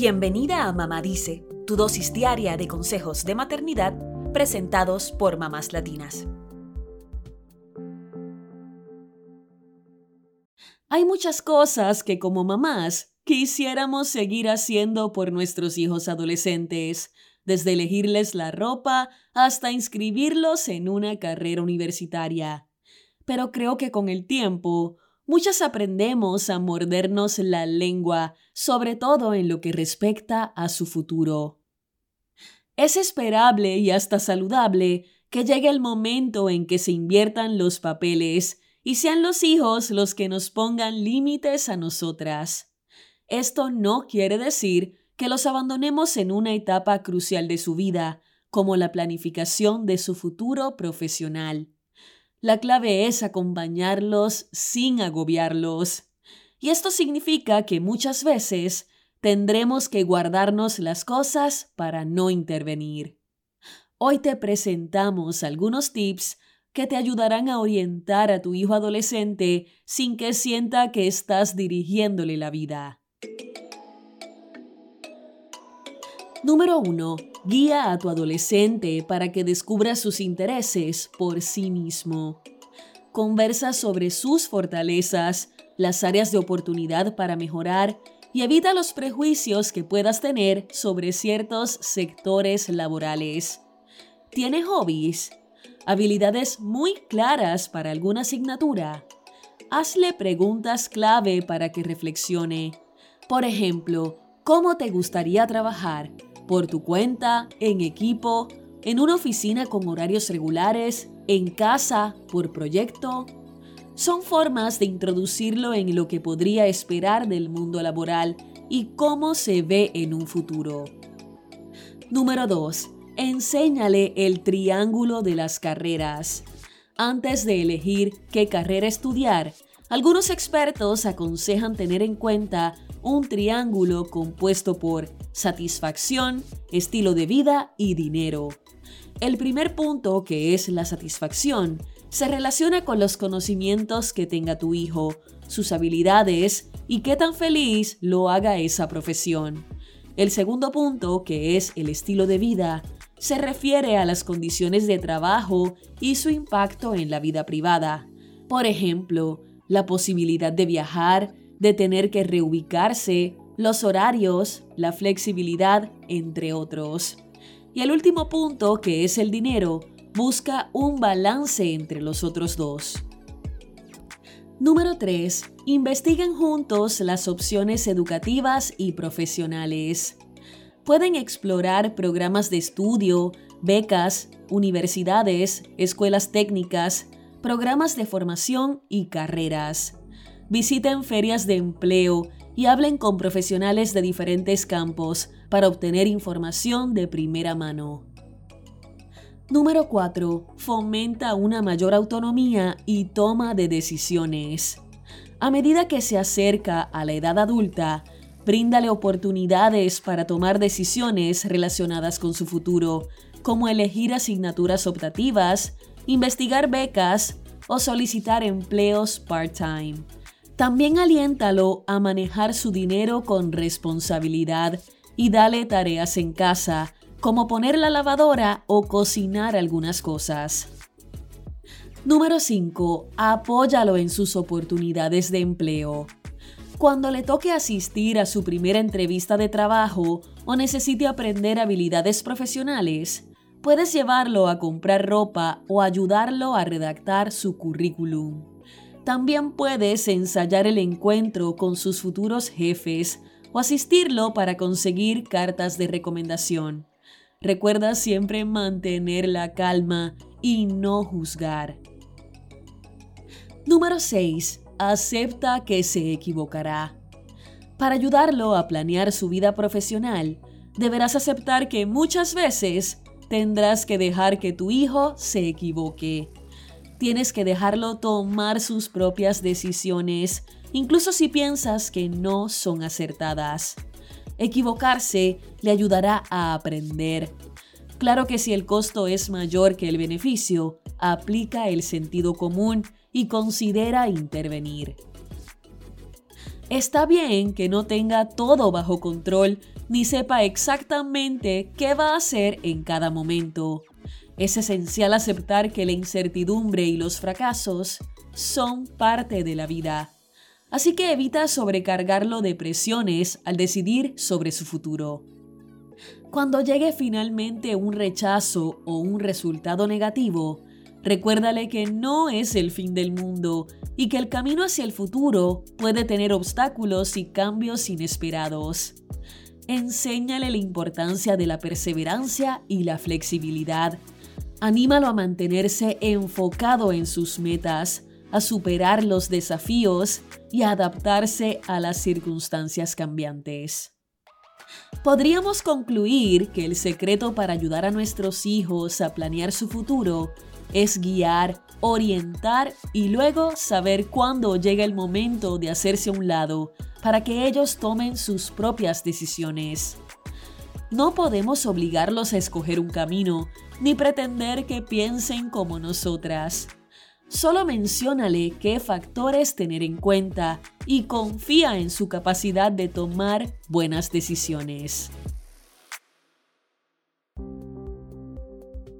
Bienvenida a Mamá Dice, tu dosis diaria de consejos de maternidad presentados por mamás latinas. Hay muchas cosas que como mamás quisiéramos seguir haciendo por nuestros hijos adolescentes, desde elegirles la ropa hasta inscribirlos en una carrera universitaria. Pero creo que con el tiempo Muchas aprendemos a mordernos la lengua, sobre todo en lo que respecta a su futuro. Es esperable y hasta saludable que llegue el momento en que se inviertan los papeles y sean los hijos los que nos pongan límites a nosotras. Esto no quiere decir que los abandonemos en una etapa crucial de su vida, como la planificación de su futuro profesional. La clave es acompañarlos sin agobiarlos. Y esto significa que muchas veces tendremos que guardarnos las cosas para no intervenir. Hoy te presentamos algunos tips que te ayudarán a orientar a tu hijo adolescente sin que sienta que estás dirigiéndole la vida. Número 1. Guía a tu adolescente para que descubra sus intereses por sí mismo. Conversa sobre sus fortalezas, las áreas de oportunidad para mejorar y evita los prejuicios que puedas tener sobre ciertos sectores laborales. ¿Tiene hobbies? ¿Habilidades muy claras para alguna asignatura? Hazle preguntas clave para que reflexione. Por ejemplo, ¿cómo te gustaría trabajar? Por tu cuenta, en equipo, en una oficina con horarios regulares, en casa, por proyecto. Son formas de introducirlo en lo que podría esperar del mundo laboral y cómo se ve en un futuro. Número 2. Enséñale el triángulo de las carreras. Antes de elegir qué carrera estudiar, algunos expertos aconsejan tener en cuenta un triángulo compuesto por satisfacción, estilo de vida y dinero. El primer punto, que es la satisfacción, se relaciona con los conocimientos que tenga tu hijo, sus habilidades y qué tan feliz lo haga esa profesión. El segundo punto, que es el estilo de vida, se refiere a las condiciones de trabajo y su impacto en la vida privada. Por ejemplo, la posibilidad de viajar, de tener que reubicarse, los horarios, la flexibilidad, entre otros. Y el último punto, que es el dinero, busca un balance entre los otros dos. Número 3. Investiguen juntos las opciones educativas y profesionales. Pueden explorar programas de estudio, becas, universidades, escuelas técnicas, programas de formación y carreras. Visiten ferias de empleo y hablen con profesionales de diferentes campos para obtener información de primera mano. Número 4. Fomenta una mayor autonomía y toma de decisiones. A medida que se acerca a la edad adulta, bríndale oportunidades para tomar decisiones relacionadas con su futuro, como elegir asignaturas optativas, investigar becas o solicitar empleos part-time. También aliéntalo a manejar su dinero con responsabilidad y dale tareas en casa, como poner la lavadora o cocinar algunas cosas. Número 5. Apóyalo en sus oportunidades de empleo. Cuando le toque asistir a su primera entrevista de trabajo o necesite aprender habilidades profesionales, Puedes llevarlo a comprar ropa o ayudarlo a redactar su currículum. También puedes ensayar el encuentro con sus futuros jefes o asistirlo para conseguir cartas de recomendación. Recuerda siempre mantener la calma y no juzgar. Número 6. Acepta que se equivocará. Para ayudarlo a planear su vida profesional, deberás aceptar que muchas veces tendrás que dejar que tu hijo se equivoque. Tienes que dejarlo tomar sus propias decisiones, incluso si piensas que no son acertadas. Equivocarse le ayudará a aprender. Claro que si el costo es mayor que el beneficio, aplica el sentido común y considera intervenir. Está bien que no tenga todo bajo control ni sepa exactamente qué va a hacer en cada momento. Es esencial aceptar que la incertidumbre y los fracasos son parte de la vida. Así que evita sobrecargarlo de presiones al decidir sobre su futuro. Cuando llegue finalmente un rechazo o un resultado negativo, recuérdale que no es el fin del mundo y que el camino hacia el futuro puede tener obstáculos y cambios inesperados. Enséñale la importancia de la perseverancia y la flexibilidad. Anímalo a mantenerse enfocado en sus metas, a superar los desafíos y a adaptarse a las circunstancias cambiantes. Podríamos concluir que el secreto para ayudar a nuestros hijos a planear su futuro es guiar, orientar y luego saber cuándo llega el momento de hacerse a un lado para que ellos tomen sus propias decisiones. No podemos obligarlos a escoger un camino ni pretender que piensen como nosotras. Solo menciónale qué factores tener en cuenta y confía en su capacidad de tomar buenas decisiones.